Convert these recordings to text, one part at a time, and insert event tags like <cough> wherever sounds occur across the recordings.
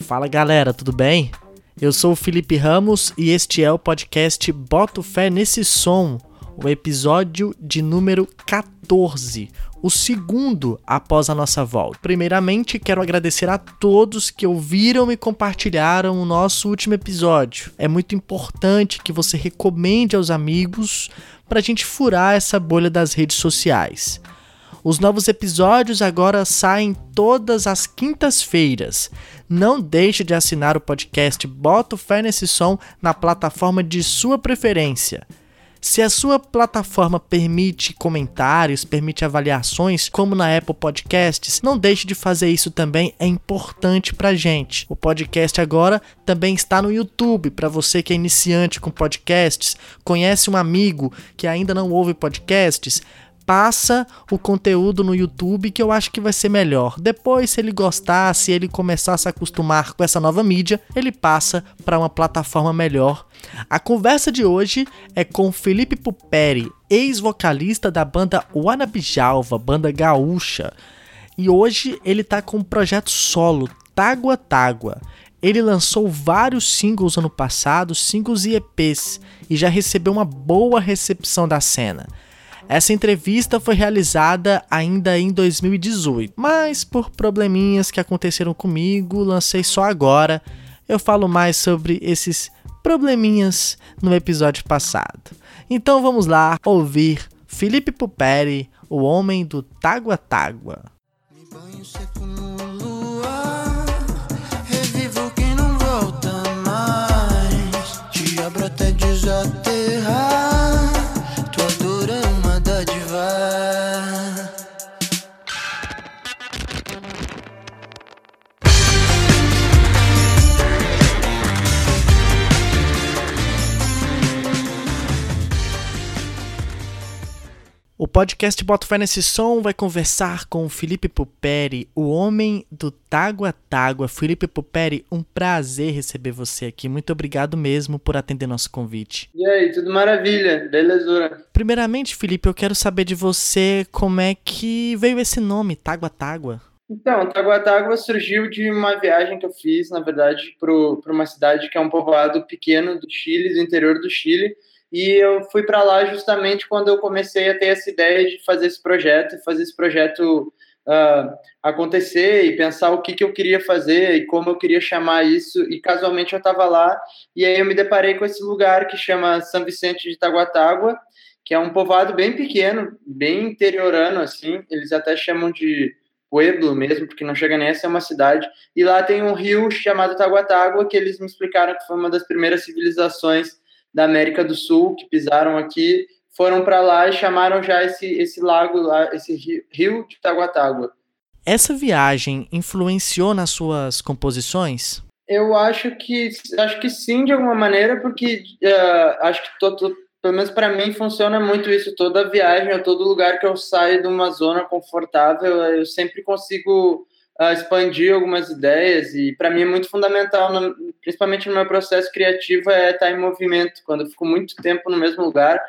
Fala galera, tudo bem? Eu sou o Felipe Ramos e este é o podcast Boto Fé Nesse Som, o episódio de número 14, o segundo após a nossa volta. Primeiramente, quero agradecer a todos que ouviram e compartilharam o nosso último episódio. É muito importante que você recomende aos amigos para a gente furar essa bolha das redes sociais. Os novos episódios agora saem todas as quintas-feiras. Não deixe de assinar o podcast Bota Fé Nesse Som na plataforma de sua preferência. Se a sua plataforma permite comentários, permite avaliações, como na Apple Podcasts, não deixe de fazer isso também, é importante pra gente. O podcast agora também está no YouTube, para você que é iniciante com podcasts, conhece um amigo que ainda não ouve podcasts, passa o conteúdo no YouTube que eu acho que vai ser melhor. Depois, se ele gostar, se ele começar a se acostumar com essa nova mídia, ele passa para uma plataforma melhor. A conversa de hoje é com Felipe Puperi, ex-vocalista da banda Wanabijalva, banda gaúcha. E hoje ele está com um projeto solo, Tágua Tágua. Ele lançou vários singles ano passado, singles e EPs, e já recebeu uma boa recepção da cena. Essa entrevista foi realizada ainda em 2018, mas por probleminhas que aconteceram comigo, lancei só agora. Eu falo mais sobre esses probleminhas no episódio passado. Então vamos lá ouvir Felipe Puperi, o homem do Tágua Tágua. Podcast Bota Fé Nesse Som vai conversar com o Felipe Puperi, o homem do Tágua Tágua. Felipe Puperi, um prazer receber você aqui. Muito obrigado mesmo por atender nosso convite. E aí, tudo maravilha, belezura. Primeiramente, Felipe, eu quero saber de você como é que veio esse nome, Tágua Tágua. Então, Tágua Tágua surgiu de uma viagem que eu fiz, na verdade, para uma cidade que é um povoado pequeno do Chile, do interior do Chile, e eu fui para lá justamente quando eu comecei a ter essa ideia de fazer esse projeto, fazer esse projeto uh, acontecer e pensar o que, que eu queria fazer e como eu queria chamar isso. E casualmente eu estava lá e aí eu me deparei com esse lugar que chama São Vicente de Taguatágua, que é um povoado bem pequeno, bem interiorano assim. Eles até chamam de pueblo mesmo, porque não chega nem a ser uma cidade. E lá tem um rio chamado Taguatágua que eles me explicaram que foi uma das primeiras civilizações da América do Sul que pisaram aqui foram para lá e chamaram já esse, esse lago lá, esse rio, rio de Taguatágua. Essa viagem influenciou nas suas composições? Eu acho que acho que sim de alguma maneira porque uh, acho que todo, pelo menos para mim funciona muito isso toda viagem todo lugar que eu saio de uma zona confortável eu sempre consigo uh, expandir algumas ideias e para mim é muito fundamental, no, principalmente no meu processo criativo, é estar em movimento. Quando eu fico muito tempo no mesmo lugar,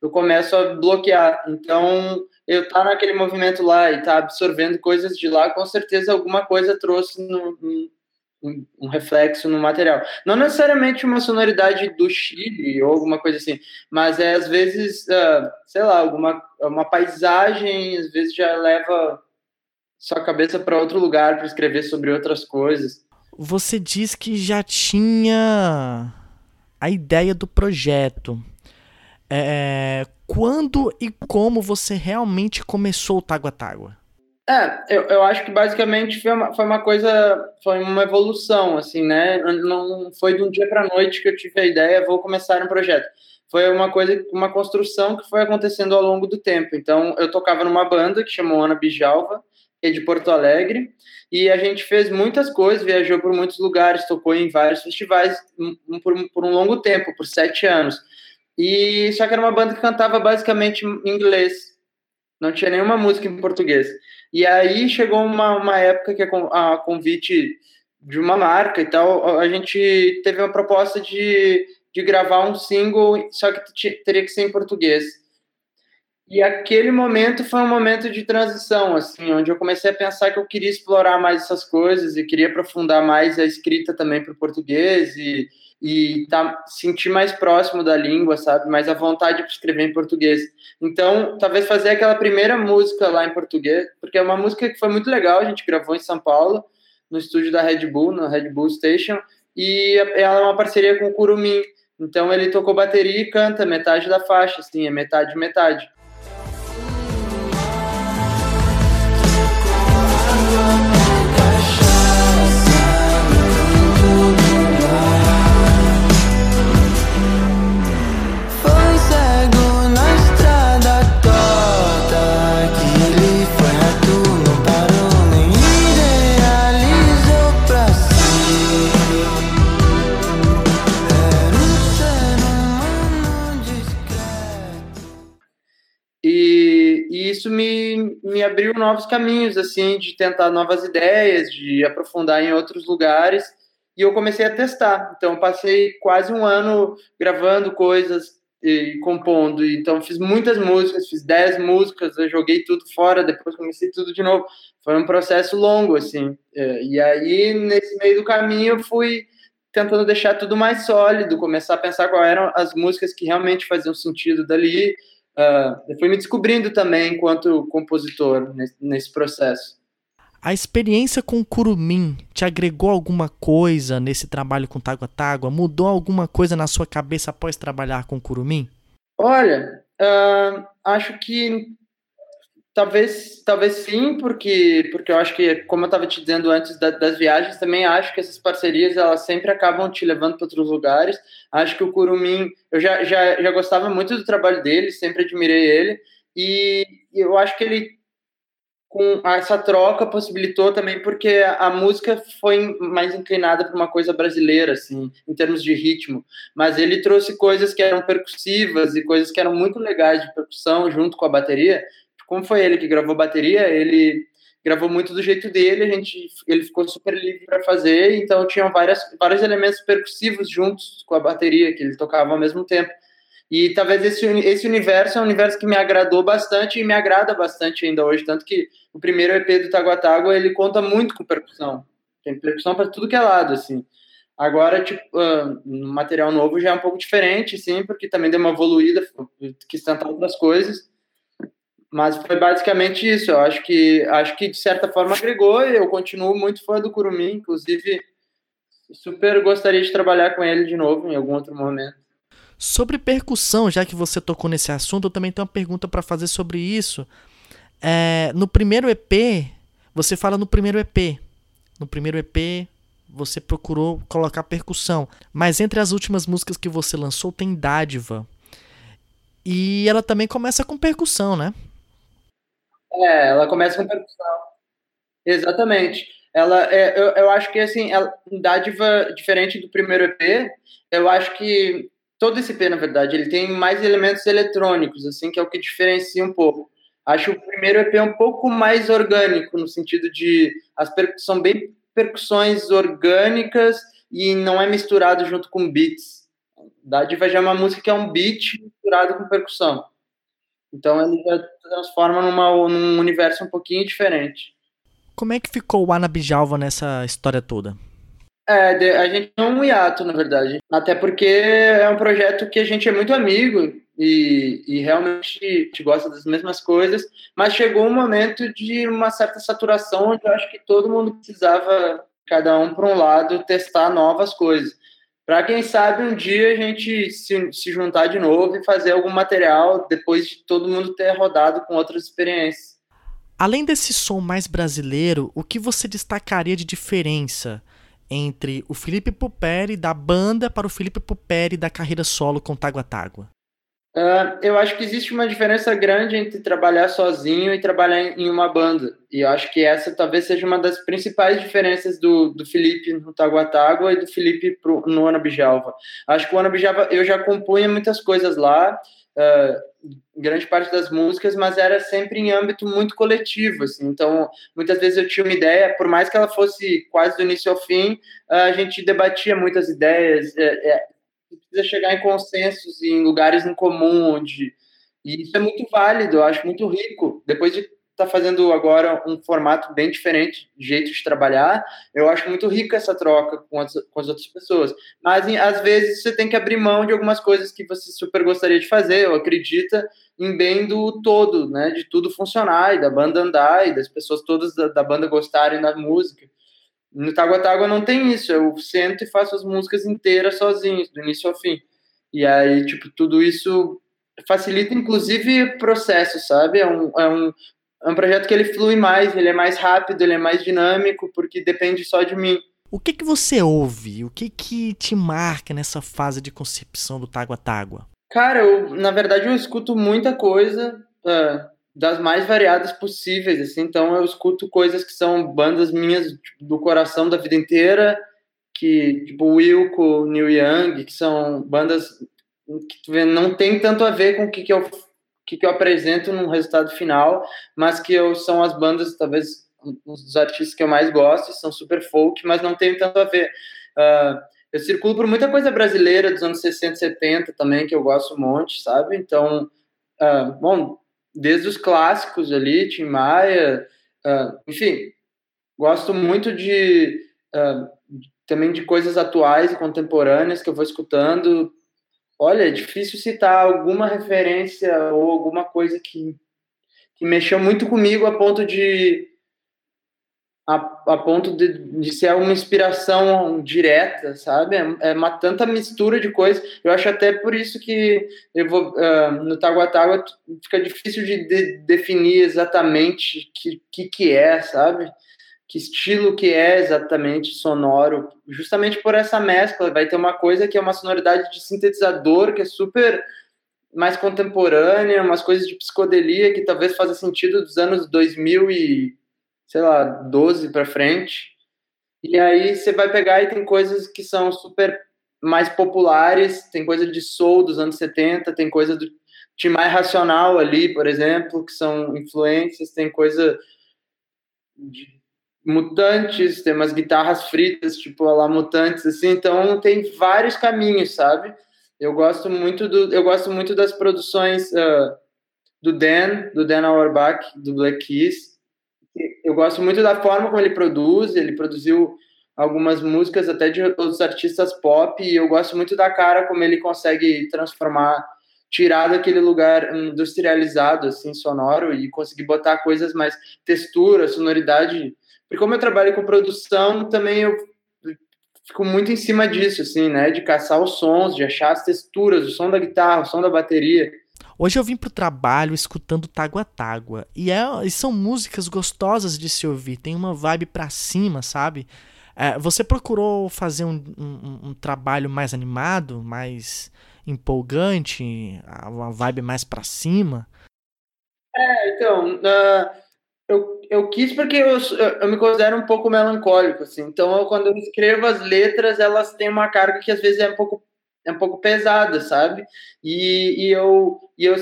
eu começo a bloquear. Então, eu estar tá naquele movimento lá e estar tá absorvendo coisas de lá, com certeza alguma coisa trouxe no, um, um reflexo no material. Não necessariamente uma sonoridade do Chile ou alguma coisa assim, mas é às vezes, uh, sei lá, alguma uma paisagem, às vezes já leva sua cabeça para outro lugar para escrever sobre outras coisas. Você diz que já tinha a ideia do projeto. É, quando e como você realmente começou o Tágua Tágua? É, eu, eu acho que basicamente foi uma, foi uma coisa, foi uma evolução, assim, né? Não foi de um dia para noite que eu tive a ideia, vou começar um projeto. Foi uma coisa, uma construção que foi acontecendo ao longo do tempo. Então, eu tocava numa banda que chamou Ana Bijalva, de Porto Alegre, e a gente fez muitas coisas, viajou por muitos lugares, tocou em vários festivais um, por, por, um longo tempo, por sete anos. E só que era uma banda que cantava basicamente em inglês, não tinha nenhuma música em português. E aí chegou uma, uma época que a, a convite de uma marca e tal, a gente teve uma proposta de, de gravar um single, só que teria que ser em português. E aquele momento foi um momento de transição, assim, onde eu comecei a pensar que eu queria explorar mais essas coisas e queria aprofundar mais a escrita também para o português e, e tá, sentir mais próximo da língua, sabe? Mais a vontade de escrever em português. Então, talvez fazer aquela primeira música lá em português, porque é uma música que foi muito legal, a gente gravou em São Paulo, no estúdio da Red Bull, na Red Bull Station, e ela é uma parceria com o Curumim. Então ele tocou bateria e canta metade da faixa, assim, é metade metade. Isso me, me abriu novos caminhos, assim, de tentar novas ideias, de aprofundar em outros lugares, e eu comecei a testar. Então, passei quase um ano gravando coisas e compondo, então fiz muitas músicas, fiz dez músicas, eu joguei tudo fora, depois comecei tudo de novo. Foi um processo longo, assim, é, e aí, nesse meio do caminho, eu fui tentando deixar tudo mais sólido, começar a pensar quais eram as músicas que realmente faziam sentido dali, uh, eu fui me descobrindo também enquanto compositor nesse, nesse, processo. A experiência com o Curumim te agregou alguma coisa nesse trabalho com Tágua Tágua? Mudou alguma coisa na sua cabeça após trabalhar com o Curumim? Olha, uh, acho que Talvez, talvez sim, porque, porque eu acho que, como eu estava te dizendo antes da, das viagens, também acho que essas parcerias elas sempre acabam te levando para outros lugares. Acho que o Curumim, eu já, já, já gostava muito do trabalho dele, sempre admirei ele, e eu acho que ele, com essa troca, possibilitou também, porque a música foi mais inclinada para uma coisa brasileira, assim, em termos de ritmo, mas ele trouxe coisas que eram percussivas e coisas que eram muito legais de percussão junto com a bateria como foi ele que gravou bateria, ele gravou muito do jeito dele, a gente, ele ficou super livre para fazer, então tinham várias, vários elementos percussivos juntos com a bateria, que ele tocava ao mesmo tempo. E talvez esse, esse universo é um universo que me agradou bastante e me agrada bastante ainda hoje, tanto que o primeiro EP do Taguatágua, ele conta muito com percussão. Tem percussão para tudo que é lado, assim. Agora, tipo, uh, no material novo já é um pouco diferente, sim, porque também deu uma evoluída, quis tentar outras coisas. Mas foi basicamente isso. Eu acho que acho que de certa forma agregou. E eu continuo muito fã do Curumim, inclusive super gostaria de trabalhar com ele de novo em algum outro momento. Sobre percussão, já que você tocou nesse assunto, eu também tenho uma pergunta para fazer sobre isso. É, no primeiro EP, você fala no primeiro EP. No primeiro EP, você procurou colocar percussão. Mas entre as últimas músicas que você lançou, tem Dádiva. E ela também começa com percussão, né? É, ela começa com percussão. Exatamente. Ela, é, eu, eu acho que assim, ela, dádiva diferente do primeiro EP, eu acho que todo esse EP, na verdade, ele tem mais elementos eletrônicos, assim, que é o que diferencia um pouco. Acho o primeiro EP um pouco mais orgânico, no sentido de as são bem percussões orgânicas e não é misturado junto com beats. Dádiva já é uma música que é um beat misturado com percussão. Então ele já transforma numa, num universo um pouquinho diferente. Como é que ficou o Anabijalva nessa história toda? É, a gente é um hiato, na verdade. Até porque é um projeto que a gente é muito amigo e, e realmente a gente gosta das mesmas coisas, mas chegou um momento de uma certa saturação onde eu acho que todo mundo precisava, cada um para um lado, testar novas coisas para quem sabe um dia a gente se, se juntar de novo e fazer algum material depois de todo mundo ter rodado com outras experiências. Além desse som mais brasileiro, o que você destacaria de diferença entre o Felipe Puperi da banda para o Felipe Puperi da carreira solo com Tágua Tágua? Uh, eu acho que existe uma diferença grande entre trabalhar sozinho e trabalhar em uma banda. E eu acho que essa talvez seja uma das principais diferenças do, do Felipe no Taguatágua e do Felipe pro, no Anabijalva. Acho que o Anabijalva eu já compunha muitas coisas lá, uh, grande parte das músicas, mas era sempre em âmbito muito coletivo. Assim. Então, muitas vezes eu tinha uma ideia, por mais que ela fosse quase do início ao fim, uh, a gente debatia muitas ideias. É, é, precisa chegar em consensos em lugares em comum onde E isso é muito válido, eu acho muito rico. Depois de estar tá fazendo agora um formato bem diferente, jeito de trabalhar, eu acho muito rica essa troca com as, com as outras pessoas. Mas às vezes você tem que abrir mão de algumas coisas que você super gostaria de fazer, ou acredita em bem do todo, né? De tudo funcionar, e da banda andar, e das pessoas todas da, da banda gostarem da música. No Tágua Tágua não tem isso, eu sento e faço as músicas inteiras sozinho, do início ao fim. E aí, tipo, tudo isso facilita, inclusive, processo, sabe? É um, é um, é um projeto que ele flui mais, ele é mais rápido, ele é mais dinâmico, porque depende só de mim. O que que você ouve? O que que te marca nessa fase de concepção do Tágua Tágua? Cara, eu, na verdade eu escuto muita coisa uh, das mais variadas possíveis, assim, então eu escuto coisas que são bandas minhas tipo, do coração da vida inteira, que tipo Wilco, Neil Young, que são bandas que tu vê, não tem tanto a ver com o que, que eu que, que eu apresento no resultado final, mas que eu, são as bandas talvez um dos artistas que eu mais gosto, são super folk, mas não tem tanto a ver. Uh, eu circulo por muita coisa brasileira dos anos 60, 70 também, que eu gosto um monte, sabe? Então, uh, bom, desde os clássicos ali, Tim Maia, uh, enfim, gosto muito de uh, também de coisas atuais e contemporâneas que eu vou escutando. Olha, é difícil citar alguma referência ou alguma coisa que, que mexeu muito comigo a ponto de a, a ponto de, de ser uma inspiração direta, sabe? É, é, uma tanta mistura de coisas. Eu acho até por isso que eu vou, uh, no fica difícil de, de definir exatamente que, que que é, sabe? Que estilo que é exatamente sonoro, justamente por essa mescla. Vai ter uma coisa que é uma sonoridade de sintetizador que é super mais contemporânea, umas coisas de psicodelia que talvez faça sentido dos anos 2000 e sei lá, 12 para frente. E aí você vai pegar e tem coisas que são super mais populares, tem coisa de soul dos anos 70, tem coisa do Tim mais racional ali, por exemplo, que são influências, tem coisa de mutantes, tem umas guitarras fritas, tipo lá mutantes assim, então tem vários caminhos, sabe? Eu gosto muito do eu gosto muito das produções uh, do Dan, do Dan Auerbach, do Black Keys, eu gosto muito da forma como ele produz, ele produziu algumas músicas até de outros artistas pop, e eu gosto muito da cara como ele consegue transformar, tirar daquele lugar industrializado, assim, sonoro, e conseguir botar coisas mais textura, sonoridade. Porque como eu trabalho com produção, também eu fico muito em cima disso, assim, né, de caçar os sons, de achar as texturas, o som da guitarra, o som da bateria. Hoje eu vim pro trabalho escutando Tágua Tágua. E, é, e são músicas gostosas de se ouvir. Tem uma vibe pra cima, sabe? É, você procurou fazer um, um, um, trabalho mais animado, mais empolgante, uma vibe mais pra cima? É, então, uh, eu, eu quis porque eu, eu me considero um pouco melancólico, assim. Então, eu, quando eu escrevo as letras, elas têm uma carga que às vezes é um pouco é um pouco pesada, sabe? E, e, eu, e eu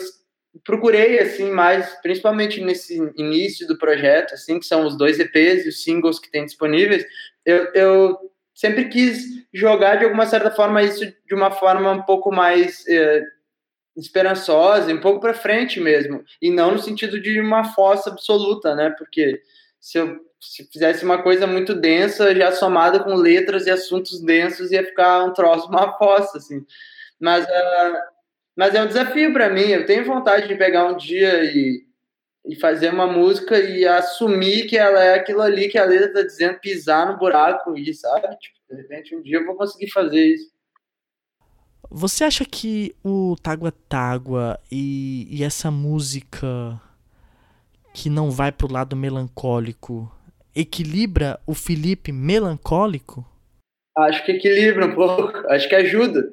procurei, assim, mais, principalmente nesse início do projeto, assim, que são os dois EPs e os singles que tem disponíveis, eu, eu sempre quis jogar, de alguma certa forma, isso de uma forma um pouco mais é, esperançosa, um pouco para frente mesmo, e não no sentido de uma fossa absoluta, né? Porque se eu se fizesse uma coisa muito densa, já somada com letras e assuntos densos, ia ficar um troço, uma fossa, assim. Mas, uh, mas é um desafio para mim. Eu tenho vontade de pegar um dia e, e fazer uma música e assumir que ela é aquilo ali que a letra tá dizendo, pisar no buraco e, sabe? Tipo, de repente, um dia eu vou conseguir fazer isso. Você acha que o Tágua Tágua e, e essa música que não vai pro lado melancólico equilibra o Felipe melancólico? Acho que equilibra um pouco, acho que ajuda.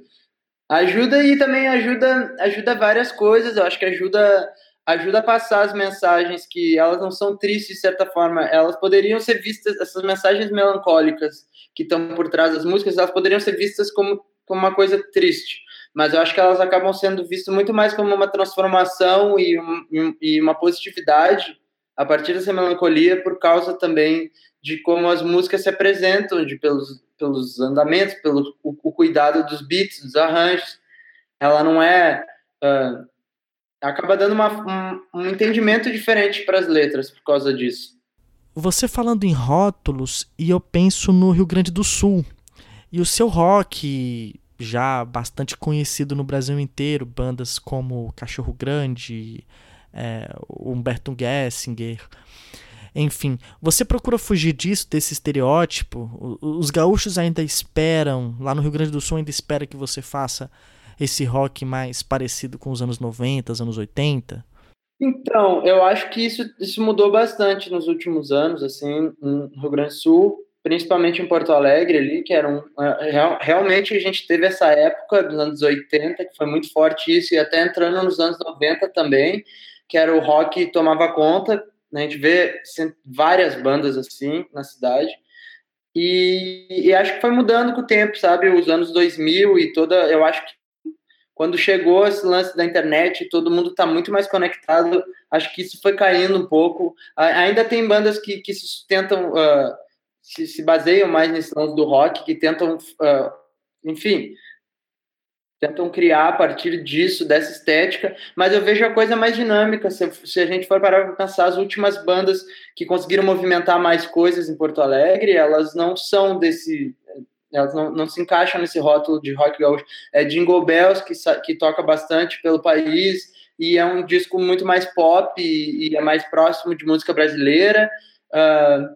Ajuda e também ajuda ajuda várias coisas, eu acho que ajuda ajuda a passar as mensagens que elas não são tristes de certa forma, elas poderiam ser vistas essas mensagens melancólicas que estão por trás das músicas, elas poderiam ser vistas como, como uma coisa triste, mas eu acho que elas acabam sendo vistas muito mais como uma transformação e, um, e uma positividade a partir dessa melancolia por causa também de como as músicas se apresentam, de pelos, pelos andamentos, pelo o, o cuidado dos beats, dos arranjos. Ela não é uh, acaba dando uma, um, um entendimento diferente para as letras por causa disso. Você falando em rótulos, e eu penso no Rio Grande do Sul. E o seu rock, já bastante conhecido no Brasil inteiro, bandas como Cachorro Grande, é, Humberto Gessinger, enfim, você procura fugir disso, desse estereótipo? Os gaúchos ainda esperam, lá no Rio Grande do Sul ainda espera que você faça esse rock mais parecido com os anos 90, anos 80? Então, eu acho que isso, isso mudou bastante nos últimos anos, assim, no Rio Grande do Sul, principalmente em Porto Alegre ali, que era um, é, real, realmente a gente teve essa época dos anos 80, que foi muito forte isso, e até entrando nos anos 90 também, que era o rock tomava conta, né? A gente vê várias bandas assim na cidade. E, e, acho que foi mudando com o tempo, sabe? Os anos 2000 e toda. Eu acho que quando chegou esse lance da internet, todo mundo está muito mais conectado. Acho que isso foi caindo um pouco. Ainda tem bandas que, que se sustentam, uh, se, se, baseiam mais nesse lance do rock, que tentam, uh, enfim, tentam criar a partir disso, dessa estética, mas eu vejo a coisa mais dinâmica. Se, se a gente for parar para pensar, as últimas bandas que conseguiram movimentar mais coisas em Porto Alegre, elas não são desse. Elas não, não se encaixam nesse rótulo de rock gaúcho. É Jingle Bells, que, que toca bastante pelo país, e é um disco muito mais pop e, e é mais próximo de música brasileira. Uh,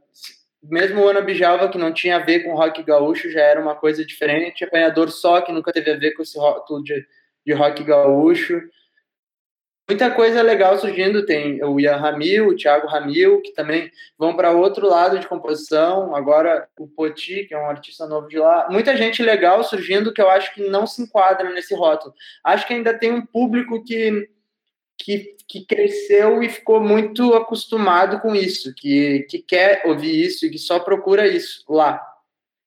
mesmo o Ana Bijalva, que não tinha a ver com rock gaúcho, já era uma coisa diferente. Apanhador só, que nunca teve a ver com esse rótulo de, de rock gaúcho. Muita coisa legal surgindo. Tem o Ian Ramil, o Thiago Ramil, que também vão para outro lado de composição. Agora o Poti, que é um artista novo de lá. Muita gente legal surgindo que eu acho que não se enquadra nesse rótulo. Acho que ainda tem um público que que, que cresceu e ficou muito acostumado com isso, que, que quer ouvir isso e que só procura isso lá.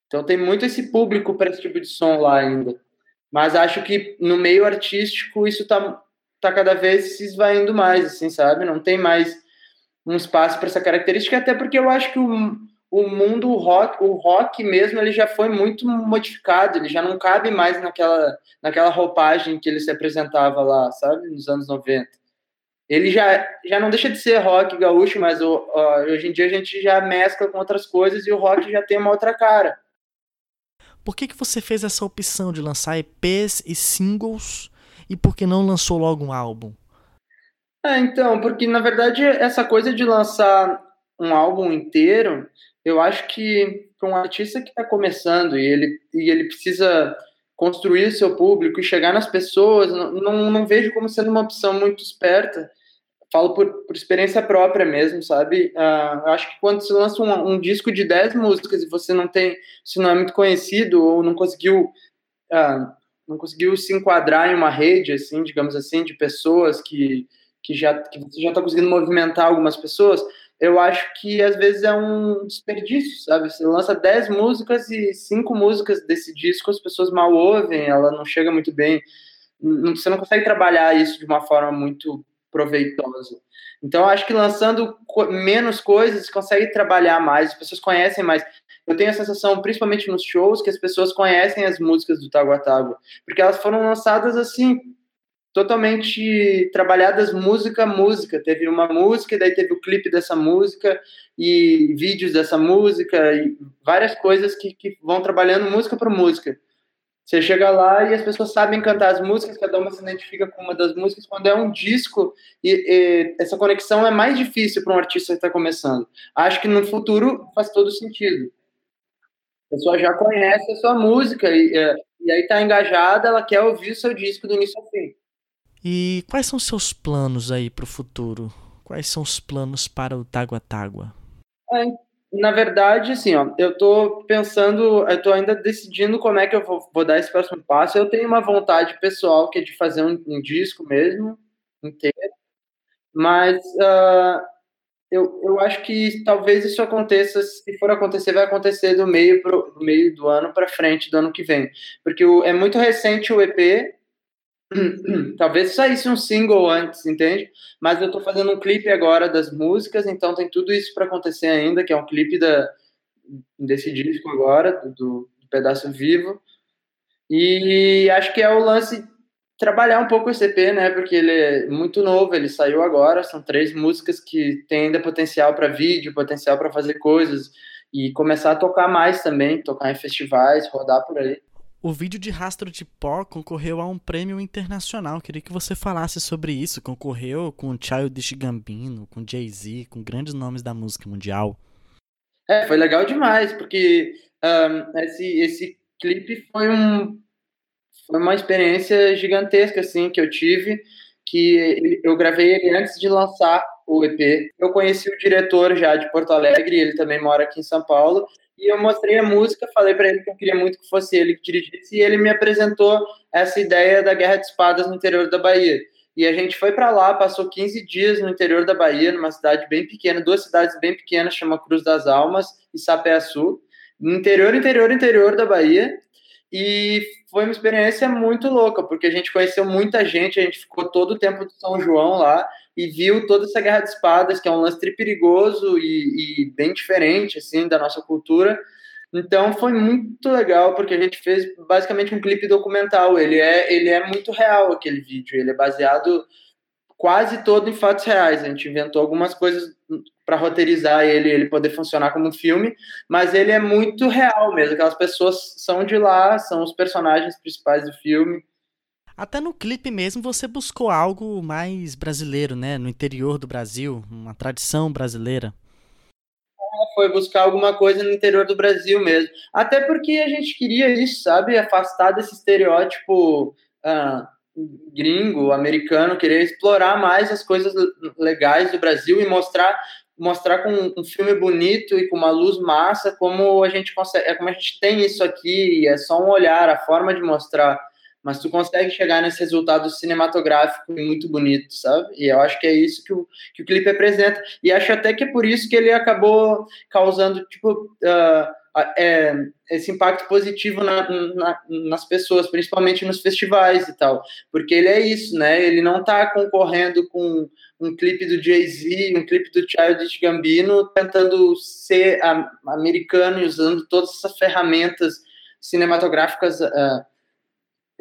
Então tem muito esse público para esse tipo de som lá ainda. Mas acho que no meio artístico isso tá, tá cada vez se esvaindo mais, assim, sabe? Não tem mais um espaço para essa característica, até porque eu acho que o, o mundo rock, o rock mesmo, ele já foi muito modificado, ele já não cabe mais naquela, naquela roupagem que ele se apresentava lá, sabe? Nos anos 90 ele já, já não deixa de ser rock gaúcho, mas o, hoje em dia a gente já mescla com outras coisas e o rock já tem uma outra cara. Por que, que você fez essa opção de lançar EPs e singles e por que não lançou logo um álbum? É, então, porque na verdade essa coisa de lançar um álbum inteiro, eu acho que para um artista que está começando e ele, e ele precisa construir o seu público e chegar nas pessoas, não, não, não vejo como sendo uma opção muito esperta falo por, por experiência própria mesmo, sabe? Uh, acho que quando se lança um, um, disco de 10 músicas e você não tem, se não é muito conhecido ou não conseguiu, uh, não conseguiu se enquadrar em uma rede, assim, digamos assim, de pessoas que, que já que você já está conseguindo movimentar algumas pessoas, eu acho que às vezes é um desperdício, sabe? Você lança 10 músicas e cinco músicas desse disco as pessoas mal ouvem, ela não chega muito bem. Você não consegue trabalhar isso de uma forma muito proveitoso. Então, acho que lançando menos coisas, consegue trabalhar mais, as pessoas conhecem mais. Eu tenho a sensação, principalmente nos shows, que as pessoas conhecem as músicas do Tágua Tágua, porque elas foram lançadas assim, totalmente trabalhadas música a música. Teve uma música, daí teve o clipe dessa música, e vídeos dessa música, e várias coisas que, que vão trabalhando música por música. Você chega lá e as pessoas sabem cantar as músicas, cada uma se identifica com uma das músicas. Quando é um disco, e, e essa conexão é mais difícil para um artista que está começando. Acho que no futuro faz todo sentido. A pessoa já conhece a sua música e, é, e aí está engajada, ela quer ouvir o seu disco do início ao fim. E quais são seus planos aí para o futuro? Quais são os planos para o Tágua Tágua? É, na verdade, assim, ó, eu tô pensando, eu tô ainda decidindo como é que eu vou, vou dar esse próximo passo. Eu tenho uma vontade pessoal que é de fazer um, um disco mesmo, inteiro, mas uh, eu, eu acho que talvez isso aconteça, se for acontecer, vai acontecer do meio, pro, do, meio do ano para frente do ano que vem, porque o, é muito recente o EP, <clears throat> Talvez saísse um single antes, entende? Mas eu tô fazendo um clipe agora das músicas, então tem tudo isso para acontecer ainda, que é um clipe da, desse disco agora, do, do, Pedaço Vivo. E acho que é o lance trabalhar um pouco esse EP, né? Porque ele é muito novo, ele saiu agora, são três músicas que têm ainda potencial para vídeo, potencial para fazer coisas e começar a tocar mais também, tocar em festivais, rodar por aí. O vídeo de Rastro de Pó concorreu a um prêmio internacional. Queria que você falasse sobre isso. Concorreu com Childish Gambino, com Jay-Z, com grandes nomes da música mundial. É, foi legal demais, porque um, esse, esse clipe foi um, foi uma experiência gigantesca assim que eu tive, que eu gravei ele antes de lançar o EP. Eu conheci o diretor já de Porto Alegre, ele também mora aqui em São Paulo, e eu mostrei a música, falei para ele que eu queria muito que fosse ele que dirigisse, e ele me apresentou essa ideia da Guerra de Espadas no interior da Bahia. E a gente foi para lá, passou 15 dias no interior da Bahia, numa cidade bem pequena, duas cidades bem pequenas, chama Cruz das Almas e Sapé-Açu, interior, interior, interior da Bahia. E foi uma experiência muito louca, porque a gente conheceu muita gente, a gente ficou todo o tempo de São João lá e viu toda essa guerra de espadas, que é um lance perigoso e, e bem diferente, assim, da nossa cultura. Então foi muito legal, porque a gente fez basicamente um clipe documental. Ele é, ele é muito real, aquele vídeo. Ele é baseado quase todo em fatos reais. A gente inventou algumas coisas para roteirizar ele, ele poder funcionar como um filme, mas ele é muito real mesmo. Aquelas pessoas são de lá, são os personagens principais do filme. Até no clipe mesmo você buscou algo mais brasileiro, né? No interior do Brasil, uma tradição brasileira. É, foi buscar alguma coisa no interior do Brasil mesmo. Até porque a gente queria isso, sabe? Afastar desse estereótipo ah, gringo, americano, querer explorar mais as coisas legais do Brasil e mostrar mostrar com um filme bonito e com uma luz massa como a gente consegue, é como a gente tem isso aqui, é só um olhar, a forma de mostrar, mas tu consegue chegar nesse resultado cinematográfico muito bonito, sabe? E eu acho que é isso que o, que o clipe apresenta, e acho até que é por isso que ele acabou causando, tipo, uh, é, esse impacto positivo na, na, nas pessoas, principalmente nos festivais e tal, porque ele é isso, né? Ele não está concorrendo com um clipe do Jay-Z, um clipe do Childish Gambino, tentando ser americano e usando todas essas ferramentas cinematográficas, uh,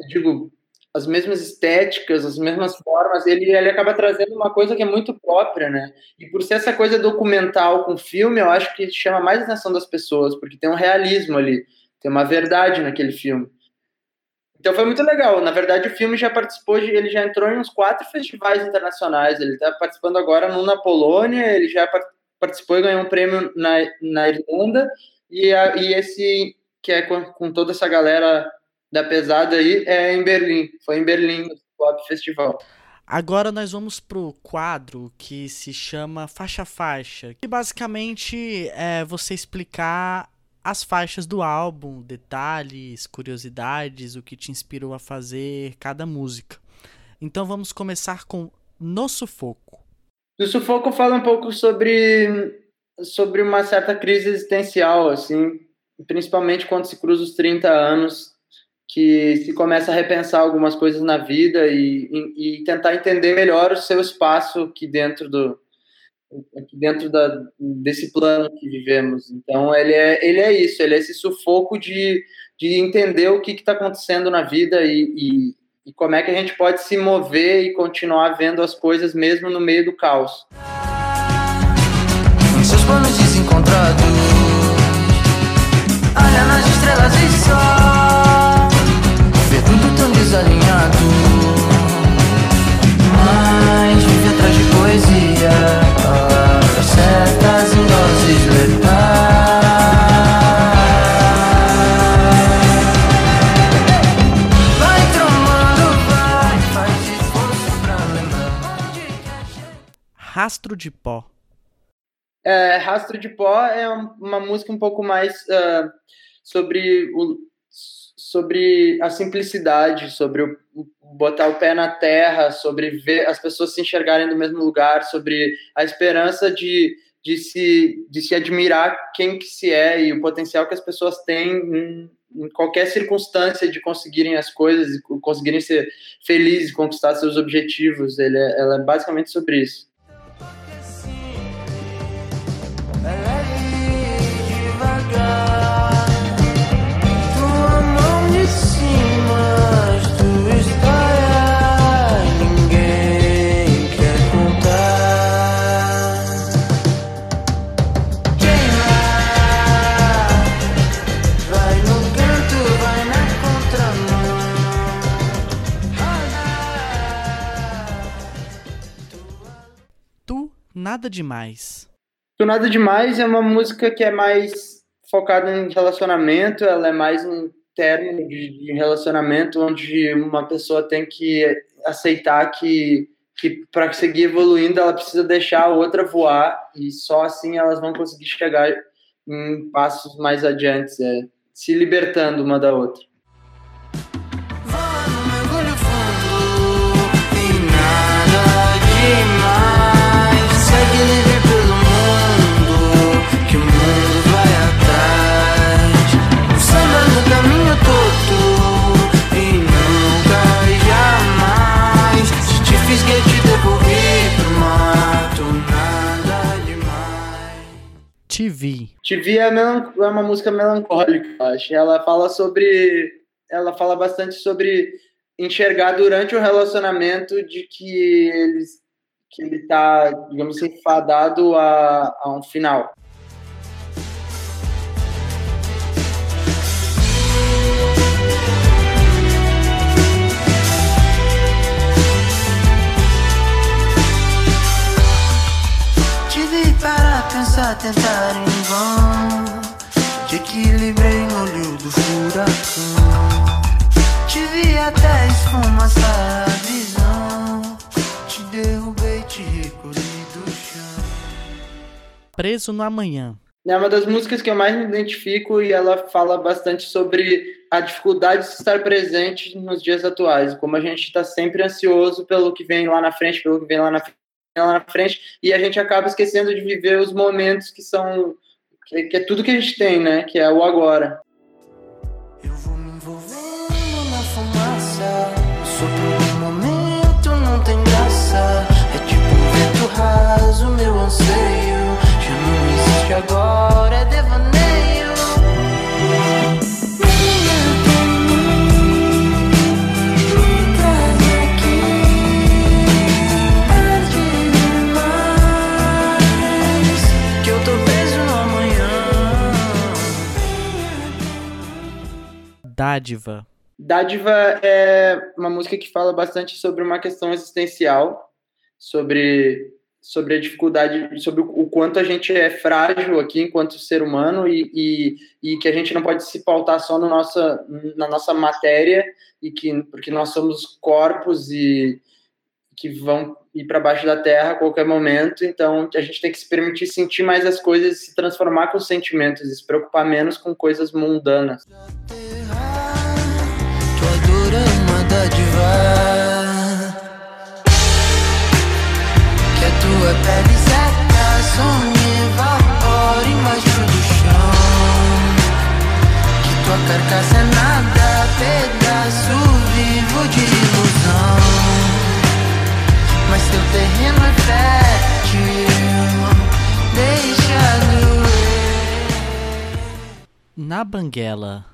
digo, as mesmas estéticas, as mesmas formas, ele, ele acaba trazendo uma coisa que é muito própria, né? E por ser essa coisa documental com filme, eu acho que chama mais atenção das pessoas, porque tem um realismo ali, tem uma verdade naquele filme. Então foi muito legal. Na verdade, o filme já participou de, ele já entrou em uns quatro festivais internacionais. Ele está participando agora num na Polônia, ele já participou e ganhou um prêmio na, na Irlanda, e, a, e esse que é com, com toda essa galera da pesada aí é em Berlim. Foi em Berlim, no Pop Festival. Agora nós vamos pro quadro que se chama Faixa Faixa, que basicamente é você explicar as faixas do álbum, detalhes, curiosidades, o que te inspirou a fazer cada música. Então vamos começar com No Sufoco. No Sufoco fala um pouco sobre sobre uma certa crise existencial, assim, principalmente quando se cruza os 30 anos que se começa a repensar algumas coisas na vida e, e, e tentar entender melhor o seu espaço aqui dentro do aqui dentro da, desse plano que vivemos. Então ele é ele é isso, ele é esse sufoco de, de entender o que está acontecendo na vida e, e, como é que a gente pode se mover e continuar vendo as coisas mesmo no meio do caos. Seus planos desencontrados, olha nas estrelas e só desalinhado. Mas vive atrás de poesia Certas em doses letais. Vai tromando, vai, faz esforço pra lembrar. Rastro de pó. É, Rastro de Pó é uma música um pouco mais uh, sobre o, sobre a simplicidade, sobre o, botar o pé na terra, sobre ver as pessoas se enxergarem no mesmo lugar, sobre a esperança de, de, se, de se admirar quem que se é e o potencial que as pessoas têm em, em qualquer circunstância de conseguirem as coisas, conseguirem ser felizes, conquistar seus objetivos. Ele é, ela é basicamente sobre isso. Nada Demais. Tu Nada Demais é uma música que é mais focada em relacionamento, ela é mais um término de, relacionamento onde uma pessoa tem que aceitar que que para seguir evoluindo ela precisa deixar a outra voar e só assim elas vão conseguir chegar em passos mais adiantes, é, se libertando uma da outra. TV. TV é, é uma música melancólica, eu acho. Ela fala sobre. Ela fala bastante sobre enxergar durante o relacionamento de que eles que ele tá, digamos assim, fadado a, a um final. Pensar, tentar em vão. Te equilibrei no olho do furacão. Te vi até esfumaçar a visão. Te derrubei, te recolhi do chão. Preso no Amanhã. É uma das músicas que eu mais me identifico e ela fala bastante sobre a dificuldade de estar presente nos dias atuais, como a gente está sempre ansioso pelo que vem lá na frente, pelo que vem lá na frente lá na frente e a gente acaba esquecendo de viver os momentos que são que, que é tudo que a gente tem, né? Que é o agora. Eu vou me envolvendo na fumaça, sobre um momento não tem graça. É tipo um vento raso, meu anseio já não existe agora, é devaneio. Dádiva. Dádiva é uma música que fala bastante sobre uma questão existencial, sobre, sobre a dificuldade, sobre o quanto a gente é frágil aqui enquanto ser humano e, e, e que a gente não pode se pautar só no nossa, na nossa matéria, e que, porque nós somos corpos e que vão ir para baixo da terra a qualquer momento, então a gente tem que se permitir sentir mais as coisas, se transformar com os sentimentos, e se preocupar menos com coisas mundanas dádiva Que a tua pele seca some evapora embaixo do chão. Que tua carcaça é nada, pedaço vivo de ilusão. Mas teu terreno é fértil, deixa doer. Na Banguela.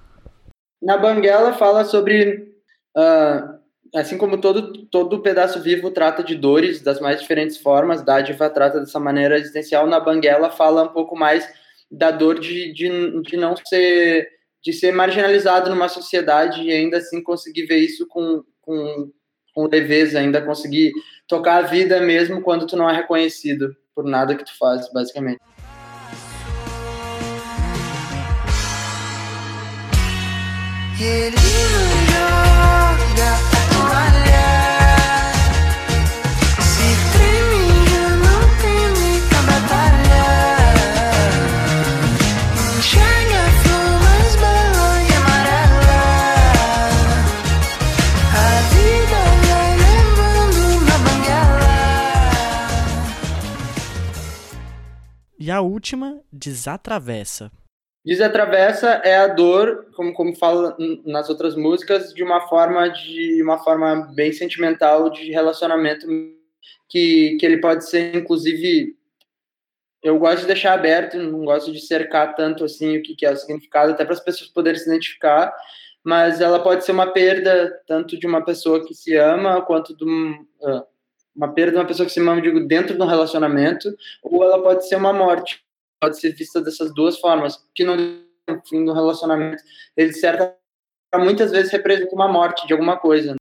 Na Banguela fala sobre Uh, assim como todo, todo pedaço vivo trata de dores das mais diferentes formas, Dádiva trata dessa maneira existencial, na Banguela fala um pouco mais da dor de, de, de não ser de ser marginalizado numa sociedade e ainda assim conseguir ver isso com, com, com leveza, ainda conseguir tocar a vida mesmo quando tu não é reconhecido por nada que tu faz, basicamente. E a última, desatravessa. Desatravessa é a dor, como, como fala nas outras músicas, de uma forma de uma forma bem sentimental de relacionamento que, que ele pode ser, inclusive, eu gosto de deixar aberto, não gosto de cercar tanto assim o que, é o significado, até para as pessoas poderem se identificar, mas ela pode ser uma perda tanto de uma pessoa que se ama quanto de um, uh, uma perda de uma pessoa que se ama, digo, dentro de um relacionamento, ou ela pode ser uma morte. Pode ser vista dessas duas formas, que no fim do relacionamento, ele certa muitas vezes representa uma morte de alguma coisa.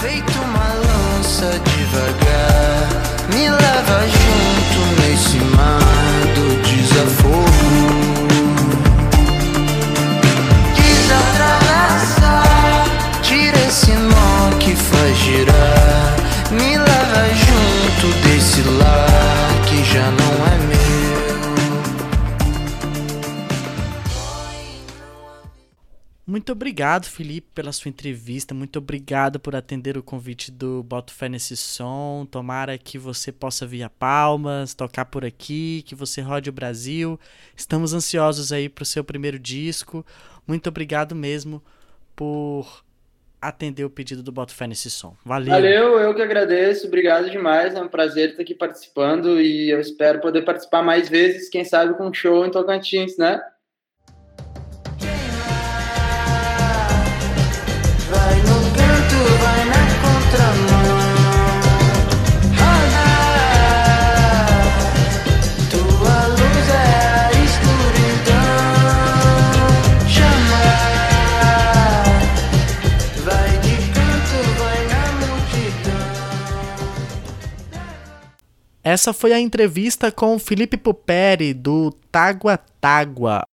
Feito uma avança devagar, me leva junto nesse mar Muito obrigado, Felipe, pela sua entrevista. Muito obrigado por atender o convite do Boto Fé nesse som. Tomara que você possa vir a Palmas, tocar por aqui, que você rode o Brasil. Estamos ansiosos aí para o seu primeiro disco. Muito obrigado mesmo por atender o pedido do Boto Fé nesse som. Valeu. Valeu, eu que agradeço. Obrigado demais. É um prazer estar aqui participando e eu espero poder participar mais vezes, quem sabe com um show em Tocantins, né? Essa foi a entrevista com Felipe Puperi, do Tágua Tágua.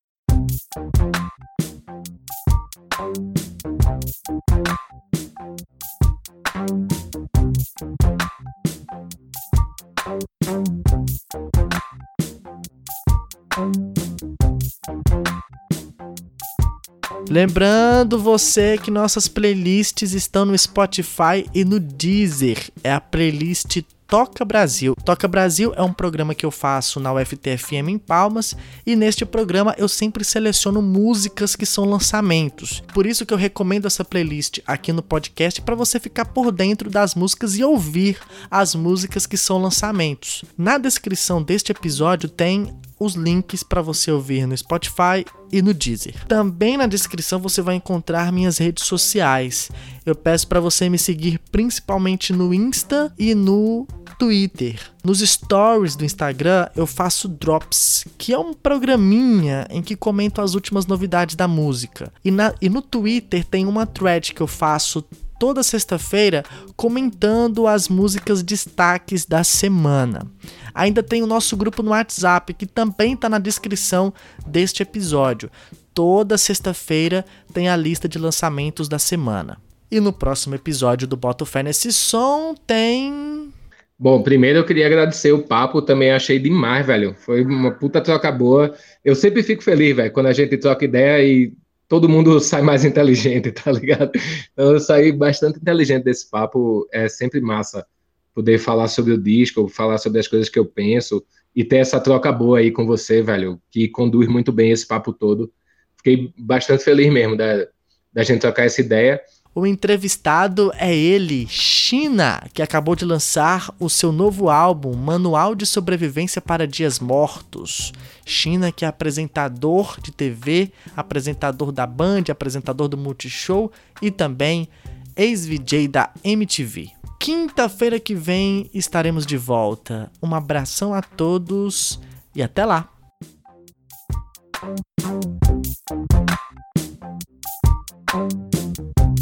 Lembrando você que nossas playlists estão no Spotify e no Deezer. É a playlist Toca Brasil. Toca Brasil é um programa que eu faço na UFTFM em Palmas e neste programa eu sempre seleciono músicas que são lançamentos. Por isso que eu recomendo essa playlist aqui no podcast para você ficar por dentro das músicas e ouvir as músicas que são lançamentos. Na descrição deste episódio tem os links para você ouvir no Spotify e no Deezer. Também na descrição você vai encontrar minhas redes sociais. Eu peço para você me seguir principalmente no Insta e no Twitter. Nos stories do Instagram eu faço drops, que é um programinha em que comento as últimas novidades da música. E, na, e no Twitter tem uma thread que eu faço toda sexta-feira comentando as músicas destaques da semana. Ainda tem o nosso grupo no WhatsApp, que também está na descrição deste episódio. Toda sexta-feira tem a lista de lançamentos da semana. E no próximo episódio do Boto Fé nesse som tem. Bom, primeiro eu queria agradecer o papo, também achei demais, velho. Foi uma puta troca boa. Eu sempre fico feliz, velho, quando a gente troca ideia e todo mundo sai mais inteligente, <laughs> tá ligado? Então eu saí bastante inteligente desse papo, é sempre massa poder falar sobre o disco, falar sobre as coisas que eu penso e ter essa troca boa aí com você, velho, que conduz muito bem esse papo todo. Fiquei bastante feliz mesmo da, da gente trocar essa ideia. O entrevistado é ele, China, que acabou de lançar o seu novo álbum, Manual de Sobrevivência para Dias Mortos. China, que é apresentador de TV, apresentador da Band, apresentador do Multishow e também ex-VJ da MTV. Quinta-feira que vem estaremos de volta. Um abração a todos e até lá!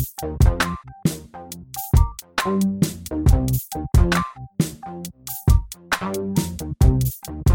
Thank you.